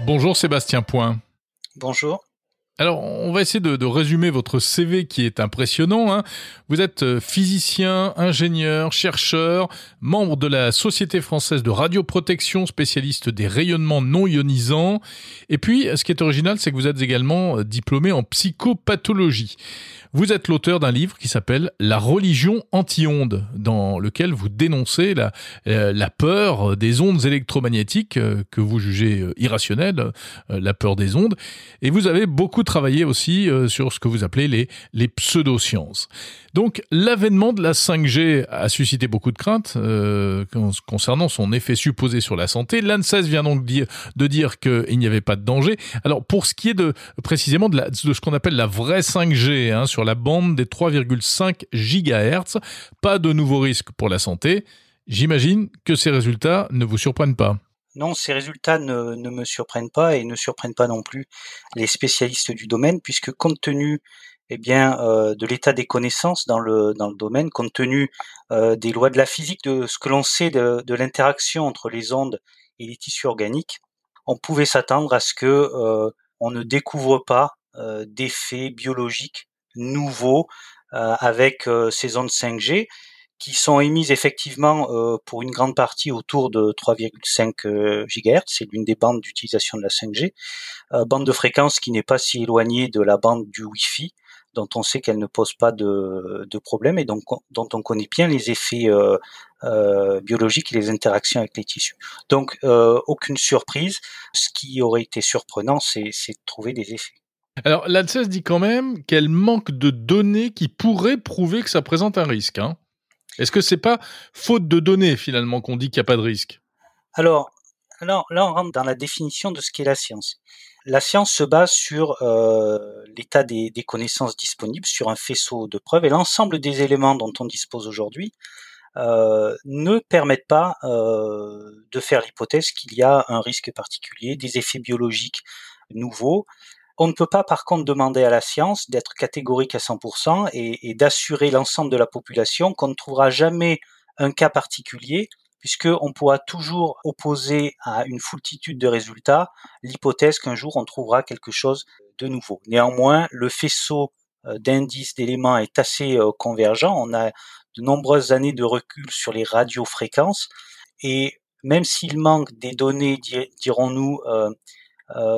Bonjour Sébastien Point. Bonjour. Alors, on va essayer de, résumer votre CV qui est impressionnant. Hein. Vous êtes euh, physicien, ingénieur, chercheur, membre de la Société française de radioprotection, spécialiste des rayonnements non ionisants. Et puis, ce qui est original, c'est que vous êtes également euh, diplômé en psychopathologie. Vous êtes l'auteur d'un livre qui s'appelle La religion anti-ondes, dans lequel vous dénoncez la, euh, peur des ondes électromagnétiques que vous jugez irrationnelles, la peur des ondes. Et vous avez beaucoup travaillé aussi sur ce que vous appelez les, les pseudosciences. Donc l'avènement de la 5G a suscité beaucoup de craintes concernant son effet supposé sur la santé. L'ANSES vient donc de dire qu'il n'y avait pas de danger. Alors pour ce qui est de précisément de ce qu'on appelle la vraie 5G, hein, sur la bande des 3,5 GHz. Pas de nouveaux risques pour la santé. J'imagine que ces résultats ne vous surprennent pas. Non, ces résultats ne, me surprennent pas et ne surprennent pas non plus les spécialistes du domaine, puisque compte tenu eh bien, euh, de l'état des connaissances dans le, dans le domaine, compte tenu euh, des lois de la physique, de ce que l'on sait de, l'interaction entre les ondes et les tissus organiques, on pouvait s'attendre à ce que euh, on ne découvre pas d'effets biologiques nouveaux avec ces ondes 5G qui sont émises effectivement euh, pour une grande partie autour de 3,5 GHz, c'est l'une des bandes d'utilisation de la 5G, bande de fréquence qui n'est pas si éloignée de la bande du Wi-Fi, dont on sait qu'elle ne pose pas de, de problème et dont on connaît bien les effets biologiques et les interactions avec les tissus. Donc aucune surprise. Ce qui aurait été surprenant, c'est de trouver des effets. Alors, l'ANSES dit quand même qu'elle manque de données qui pourraient prouver que ça présente un risque. Hein. Est-ce que c'est pas faute de données finalement qu'on dit qu'il n'y a pas de risque? Alors, là, on rentre dans la définition de ce qu'est la science. La science se base sur euh, l'état des, connaissances disponibles, sur un faisceau de preuves, et l'ensemble des éléments dont on dispose aujourd'hui euh, ne permettent pas euh, de faire l'hypothèse qu'il y a un risque particulier, des effets biologiques nouveaux, on ne peut pas par contre demander à la science d'être catégorique à 100% et, d'assurer l'ensemble de la population qu'on ne trouvera jamais un cas particulier puisqu'on pourra toujours opposer à une foultitude de résultats l'hypothèse qu'un jour on trouvera quelque chose de nouveau. Néanmoins, le faisceau euh, d'indices, d'éléments est assez euh, convergent. On a de nombreuses années de recul sur les radiofréquences et même s'il manque des données, dirons-nous, euh,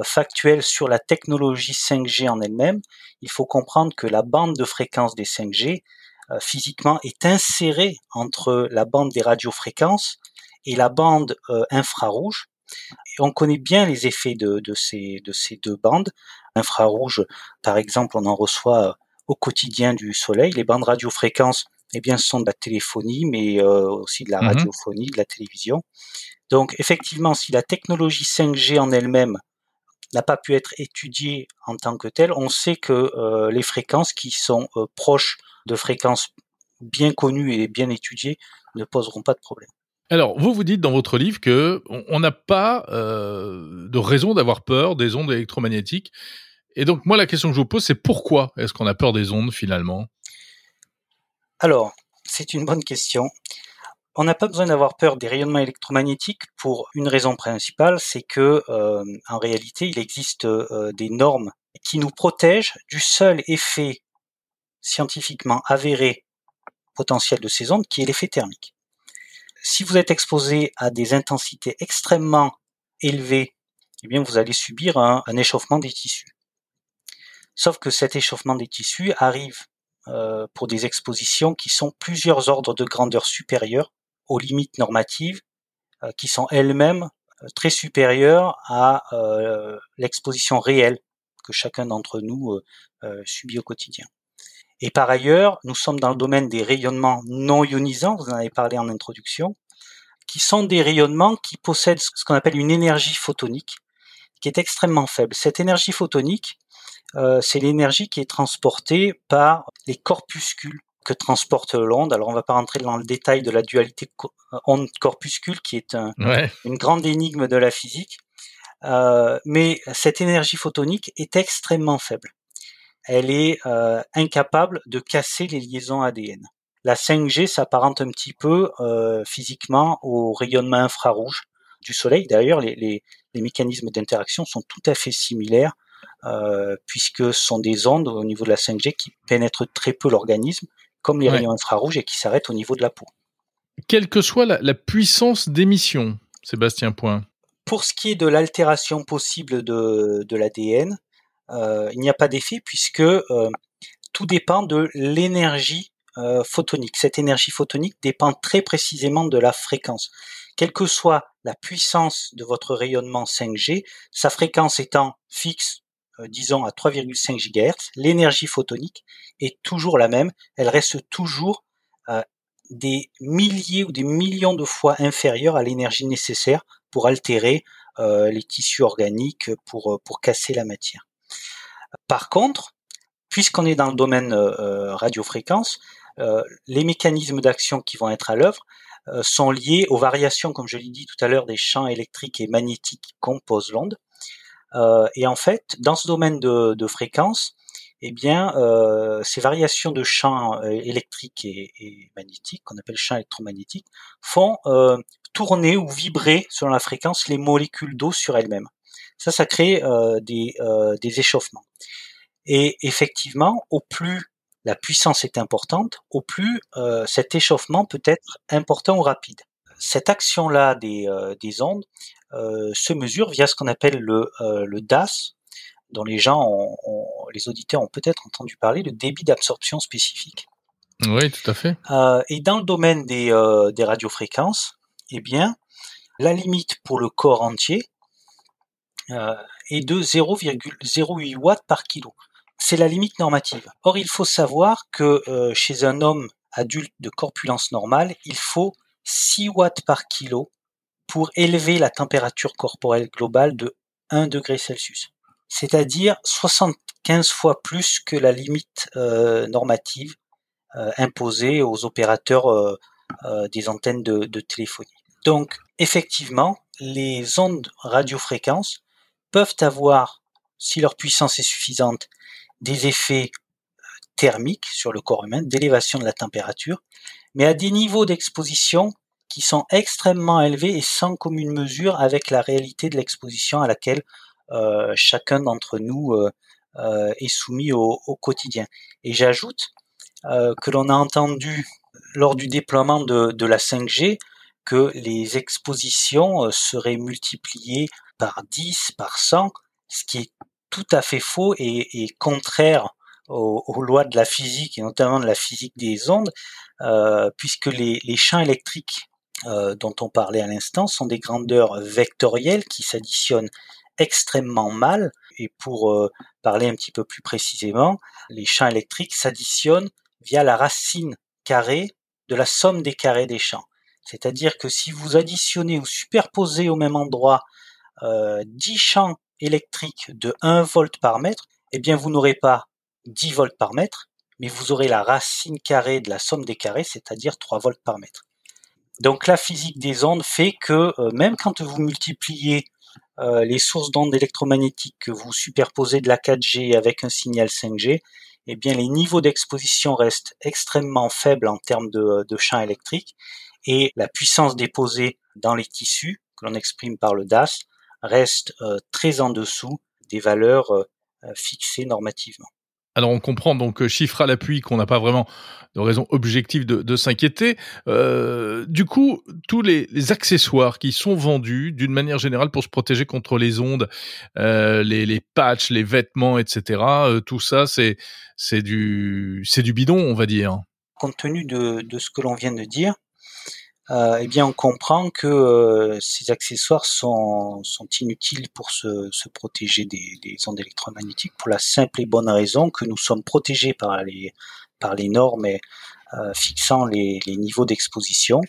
factuel sur la technologie 5G en elle-même, il faut comprendre que la bande de fréquence des 5G euh, physiquement est insérée entre la bande des radiofréquences et la bande euh, infrarouge. Et on connaît bien les effets de, de, ces, de ces deux bandes. Infrarouge, par exemple, on en reçoit au quotidien du Soleil. Les bandes radiofréquences, eh bien, ce sont de la téléphonie, mais aussi de la mmh radiophonie, de la télévision. Donc, effectivement, si la technologie 5G en elle-même n'a pas pu être étudié en tant que tel. On sait que euh, les fréquences qui sont euh, proches de fréquences bien connues et bien étudiées ne poseront pas de problème. Alors, vous vous dites dans votre livre que on n'a pas euh, de raison d'avoir peur des ondes électromagnétiques. Et donc, moi, la question que je vous pose, c'est pourquoi est-ce qu'on a peur des ondes finalement? Alors, c'est une bonne question. On n'a pas besoin d'avoir peur des rayonnements électromagnétiques pour une raison principale, c'est que euh, en réalité, il existe euh, des normes qui nous protègent du seul effet scientifiquement avéré potentiel de ces ondes, qui est l'effet thermique. Si vous êtes exposé à des intensités extrêmement élevées, eh bien vous allez subir un, échauffement des tissus. Sauf que cet échauffement des tissus arrive euh, pour des expositions qui sont plusieurs ordres de grandeur supérieurs aux limites normatives euh, qui sont elles-mêmes euh, très supérieures à euh, l'exposition réelle que chacun d'entre nous subit au quotidien. Et par ailleurs, nous sommes dans le domaine des rayonnements non ionisants, vous en avez parlé en introduction, qui sont des rayonnements qui possèdent ce qu'on appelle une énergie photonique, qui est extrêmement faible. Cette énergie photonique, c'est l'énergie qui est transportée par les corpuscules que transporte l'onde. Alors on va pas rentrer dans le détail de la dualité onde-corpuscule qui est une grande énigme de la physique, euh, mais cette énergie photonique est extrêmement faible. Elle est euh, incapable de casser les liaisons ADN. la 5G s'apparente un petit peu euh, physiquement au rayonnement infrarouge du Soleil. D'ailleurs, les, les, les mécanismes d'interaction sont tout à fait similaires euh, puisque ce sont des ondes au niveau de la 5G qui pénètrent très peu l'organisme, comme les rayons infrarouges, et qui s'arrêtent au niveau de la peau. Quelle que soit la, la puissance d'émission, Sébastien Point. Pour ce qui est de l'altération possible de, de l'ADN, euh, il n'y a pas d'effet puisque euh, tout dépend de l'énergie euh, photonique. Cette énergie photonique dépend très précisément de la fréquence. Quelle que soit la puissance de votre rayonnement 5G, sa fréquence étant fixe, euh, disons à 3,5 GHz, l'énergie photonique est toujours la même. Elle reste toujours euh, des milliers ou des millions de fois inférieure à l'énergie nécessaire pour altérer les tissus organiques, pour, casser la matière. Par contre, puisqu'on est dans le domaine radiofréquence, euh, les mécanismes d'action qui vont être à l'œuvre euh, sont liés aux variations, comme je l'ai dit tout à l'heure, des champs électriques et magnétiques qui composent l'onde. Euh, et en fait, dans ce domaine de, de fréquence, eh bien, ces variations de champs électriques et, magnétiques, qu'on appelle champs électromagnétiques, font tourner ou vibrer selon la fréquence les molécules d'eau sur elles-mêmes. Ça, ça crée des, des échauffements. Et effectivement, au plus la puissance est importante, au plus euh, cet échauffement peut être important ou rapide. Cette action-là des, euh, des ondes euh, se mesure via ce qu'on appelle le, le DAS, dont les gens, ont, les auditeurs ont peut-être entendu parler, le débit d'absorption spécifique. Oui, tout à fait. et dans le domaine des, des radiofréquences, eh bien, la limite pour le corps entier est de 0,08 watts par kilo c'est la limite normative. Or, il faut savoir que euh, chez un homme adulte de corpulence normale, il faut 6 watts par kilo pour élever la température corporelle globale de 1 degré Celsius. C'est-à-dire 75 fois plus que la limite euh, normative euh, imposée aux opérateurs des antennes de, de téléphonie. Donc, effectivement, les ondes radiofréquences peuvent avoir, si leur puissance est suffisante, des effets euh, thermiques sur le corps humain, d'élévation de la température, mais à des niveaux d'exposition qui sont extrêmement élevés et sans commune mesure avec la réalité de l'exposition à laquelle euh, chacun d'entre nous euh, euh est soumis au, au, quotidien. Et j'ajoute euh, que l'on a entendu lors du déploiement de, de, la 5G que les expositions euh, seraient multipliées par 10, par 100, ce qui est tout à fait faux et, contraire aux, lois de la physique et notamment de la physique des ondes, puisque les, champs électriques euh, dont on parlait à l'instant sont des grandeurs vectorielles qui s'additionnent extrêmement mal. Et pour euh, parler un petit peu plus précisément, les champs électriques s'additionnent via la racine carrée de la somme des carrés des champs. C'est-à-dire que si vous additionnez ou superposez au même endroit euh, 10 champs électrique de 1 volt par mètre, eh bien vous n'aurez pas 10 volts par mètre, mais vous aurez la racine carrée de la somme des carrés, c'est-à-dire 3 volts par mètre. Donc la physique des ondes fait que euh, même quand vous multipliez euh, les sources d'ondes électromagnétiques que vous superposez de la 4G avec un signal 5G, eh bien les niveaux d'exposition restent extrêmement faibles en termes de, de champ électrique et la puissance déposée dans les tissus, que l'on exprime par le DAS, reste euh, très en dessous des valeurs euh, euh, fixées normativement. Alors on comprend donc chiffre à l'appui qu'on n'a pas vraiment de raison objective de, s'inquiéter. Euh, du coup, tous les, accessoires qui sont vendus d'une manière générale pour se protéger contre les ondes, euh, les, patchs, les vêtements, etc. Euh, tout ça, c'est du du bidon, on va dire. Compte tenu de, de ce que l'on vient de dire, euh, eh bien on comprend que euh, ces accessoires sont, inutiles pour se, protéger des, des, ondes électromagnétiques pour la simple et bonne raison que nous sommes protégés par les, par les normes euh, fixant les, niveaux d'exposition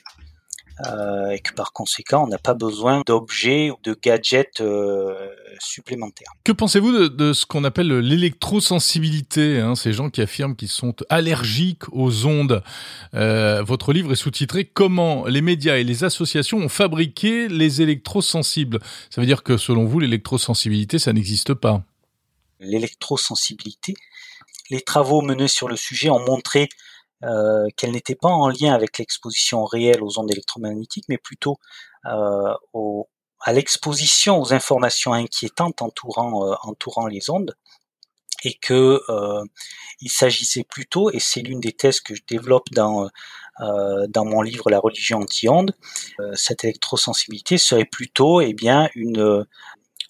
et que par conséquent, on n'a pas besoin d'objets ou de gadgets euh, supplémentaires. Que pensez-vous de, de, ce qu'on appelle l'électrosensibilité hein, Ces gens qui affirment qu'ils sont allergiques aux ondes? Euh, votre livre est sous-titré Comment les médias et les associations ont fabriqué les électrosensibles. Ça veut dire que selon vous, l'électrosensibilité, ça n'existe pas. L'électrosensibilité, les travaux menés sur le sujet ont montré qu'elle n'était pas en lien avec l'exposition réelle aux ondes électromagnétiques, mais plutôt au, à l'exposition aux informations inquiétantes entourant, entourant les ondes et que euh, il s'agissait plutôt, et c'est l'une des thèses que je développe dans euh, dans mon livre La religion anti-onde, euh, cette électrosensibilité serait plutôt, eh bien, une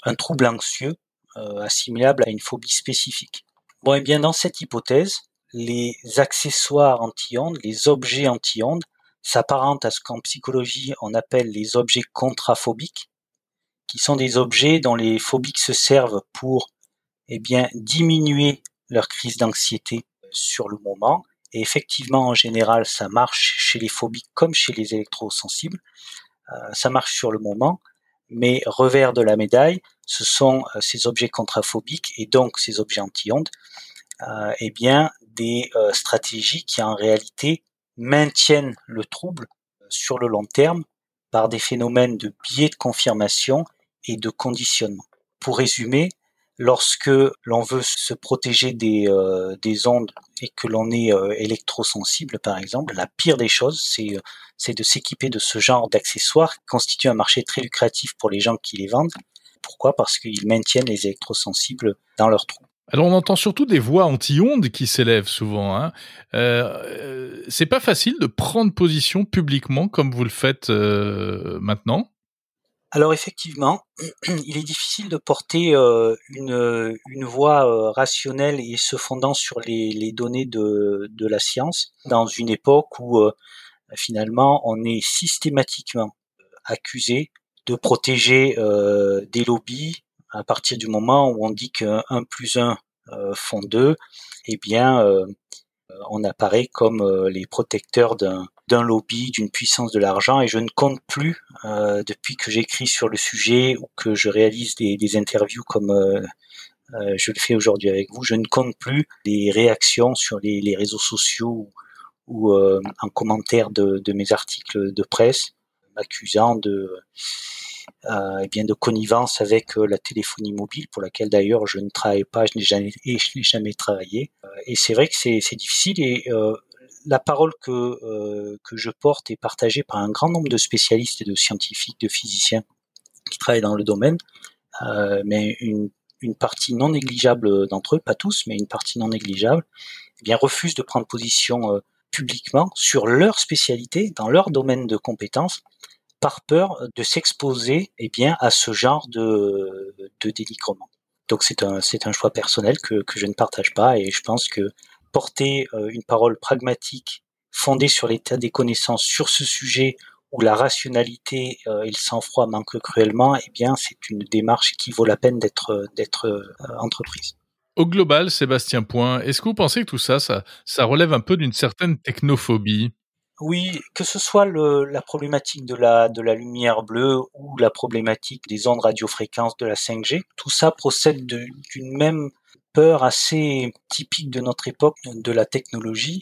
un trouble anxieux assimilable à une phobie spécifique. Bon, eh bien, dans cette hypothèse, les accessoires anti-ondes, les objets anti-ondes, s'apparentent à ce qu'en psychologie on appelle les objets contraphobiques, qui sont des objets dont les phobiques se servent pour eh bien, diminuer leur crise d'anxiété sur le moment. Et effectivement, en général, ça marche chez les phobiques comme chez les électrosensibles. Euh, ça marche sur le moment, mais revers de la médaille, ce sont euh, ces objets contraphobiques et donc ces objets anti-ondes, euh, eh bien, des euh, stratégies qui en réalité maintiennent le trouble sur le long terme par des phénomènes de biais de confirmation et de conditionnement. Pour résumer, lorsque l'on veut se protéger des, euh, des ondes et que l'on est euh, électrosensible, par exemple, la pire des choses, c'est, euh, de s'équiper de ce genre d'accessoires qui constitue un marché très lucratif pour les gens qui les vendent. Pourquoi? Parce qu'ils maintiennent les électrosensibles dans leur trou. Alors on entend surtout des voix anti-ondes qui s'élèvent souvent. Hein. Euh, c'est pas facile de prendre position publiquement comme vous le faites maintenant? Alors effectivement, il est difficile de porter euh, une, une voix euh, rationnelle et se fondant sur les, les données de, de, la science dans une époque où euh, finalement on est systématiquement accusé de protéger des lobbies à partir du moment où on dit que 1 plus 1 font 2, eh bien on apparaît comme les protecteurs d'un lobby, d'une puissance de l'argent, et je ne compte plus, euh, depuis que j'écris sur le sujet ou que je réalise des, interviews comme euh, euh, je le fais aujourd'hui avec vous, je ne compte plus les réactions sur les, réseaux sociaux ou, en commentaire de, mes articles de presse m'accusant de eh bien de connivence avec la téléphonie mobile pour laquelle d'ailleurs je ne travaille pas, je n'ai jamais, je n'ai jamais travaillé. et c'est vrai que c'est, difficile et la parole que, euh, que je porte est partagée par un grand nombre de spécialistes et de scientifiques, de physiciens qui travaillent dans le domaine, euh, mais une, une, partie non négligeable d'entre eux, pas tous, mais une partie non négligeable, eh bien refuse de prendre position euh, publiquement sur leur spécialité, dans leur domaine de compétences, par peur de s'exposer eh bien à ce genre de, de. Donc c'est un, c'est un choix personnel que, que je ne partage pas et je pense que porter euh, une parole pragmatique fondée sur l'état des connaissances sur ce sujet où la rationalité euh, et le sang-froid manquent cruellement, eh bien, c'est une démarche qui vaut la peine d'être d'être euh, entreprise. Au global, Sébastien Point, est-ce que vous pensez que tout ça, ça, ça relève un peu d'une certaine technophobie? Oui, que ce soit la problématique de la, lumière bleue ou la problématique des ondes radiofréquences de la 5G, tout ça procède d'une même peur assez typique de notre époque, de la technologie.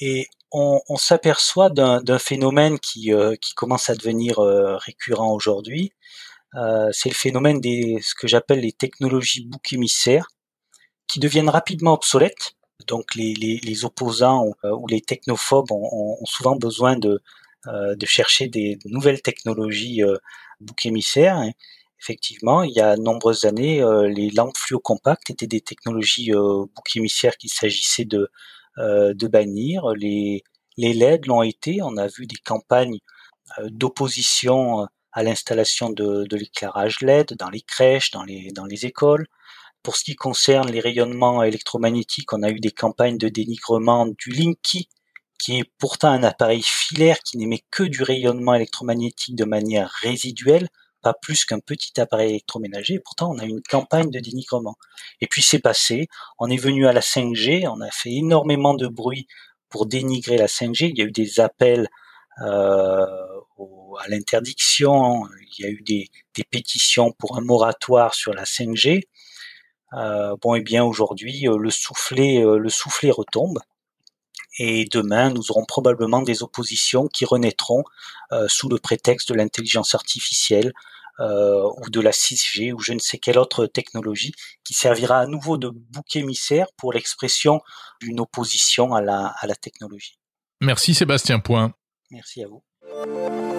Et on, s'aperçoit d'un phénomène qui, euh, qui commence à devenir euh, récurrent aujourd'hui. Euh, c'est le phénomène des ce que j'appelle les technologies bouc émissaires, qui deviennent rapidement obsolètes. Donc les, opposants ou les technophobes ont, souvent besoin de, de chercher des nouvelles technologies bouc émissaires effectivement, il y a nombreuses années, euh, les lampes fluocompactes étaient des technologies euh, bouc émissaires qu'il s'agissait de, euh, bannir. Les, les LED l'ont été. On a vu des campagnes euh, d'opposition à l'installation de, de l'éclairage LED dans les crèches, dans les, dans les écoles. Pour ce qui concerne les rayonnements électromagnétiques, on a eu des campagnes de dénigrement du Linky, qui est pourtant un appareil filaire qui n'émet que du rayonnement électromagnétique de manière résiduelle, pas plus qu'un petit appareil électroménager. Pourtant, on a une campagne de dénigrement. Et puis c'est passé. On est venu à la 5G. On a fait énormément de bruit pour dénigrer la 5G. Il y a eu des appels euh, à l'interdiction. Il y a eu des, des, pétitions pour un moratoire sur la 5G. Euh, bon, et eh bien aujourd'hui, euh, le soufflet, euh, le soufflet retombe. Et demain, nous aurons probablement des oppositions qui renaîtront euh, sous le prétexte de l'intelligence artificielle, euh, ou de la 6G ou je ne sais quelle autre technologie qui servira à nouveau de bouc émissaire pour l'expression d'une opposition à la, à la technologie. Merci Sébastien Point. Merci à vous.